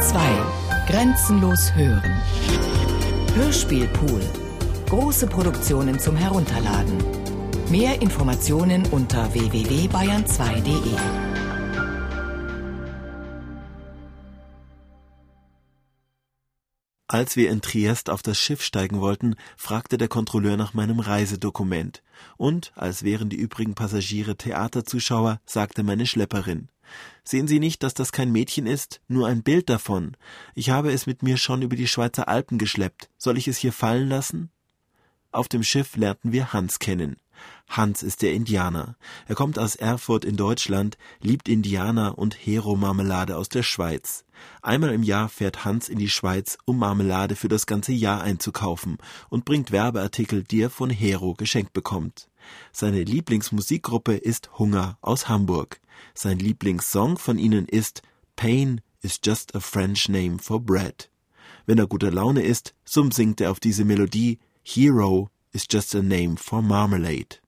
2. Grenzenlos hören. Hörspielpool. Große Produktionen zum Herunterladen. Mehr Informationen unter www.bayern2.de. Als wir in Triest auf das Schiff steigen wollten, fragte der Kontrolleur nach meinem Reisedokument. Und, als wären die übrigen Passagiere Theaterzuschauer, sagte meine Schlepperin. Sehen Sie nicht, dass das kein Mädchen ist, nur ein Bild davon. Ich habe es mit mir schon über die Schweizer Alpen geschleppt. Soll ich es hier fallen lassen? Auf dem Schiff lernten wir Hans kennen. Hans ist der Indianer. Er kommt aus Erfurt in Deutschland, liebt Indianer und Hero-Marmelade aus der Schweiz. Einmal im Jahr fährt Hans in die Schweiz, um Marmelade für das ganze Jahr einzukaufen und bringt Werbeartikel, die er von Hero geschenkt bekommt. Seine Lieblingsmusikgruppe ist Hunger aus Hamburg. Sein Lieblingssong von ihnen ist Pain is just a French name for bread. Wenn er guter Laune ist, so singt er auf diese Melodie Hero is just a name for marmalade.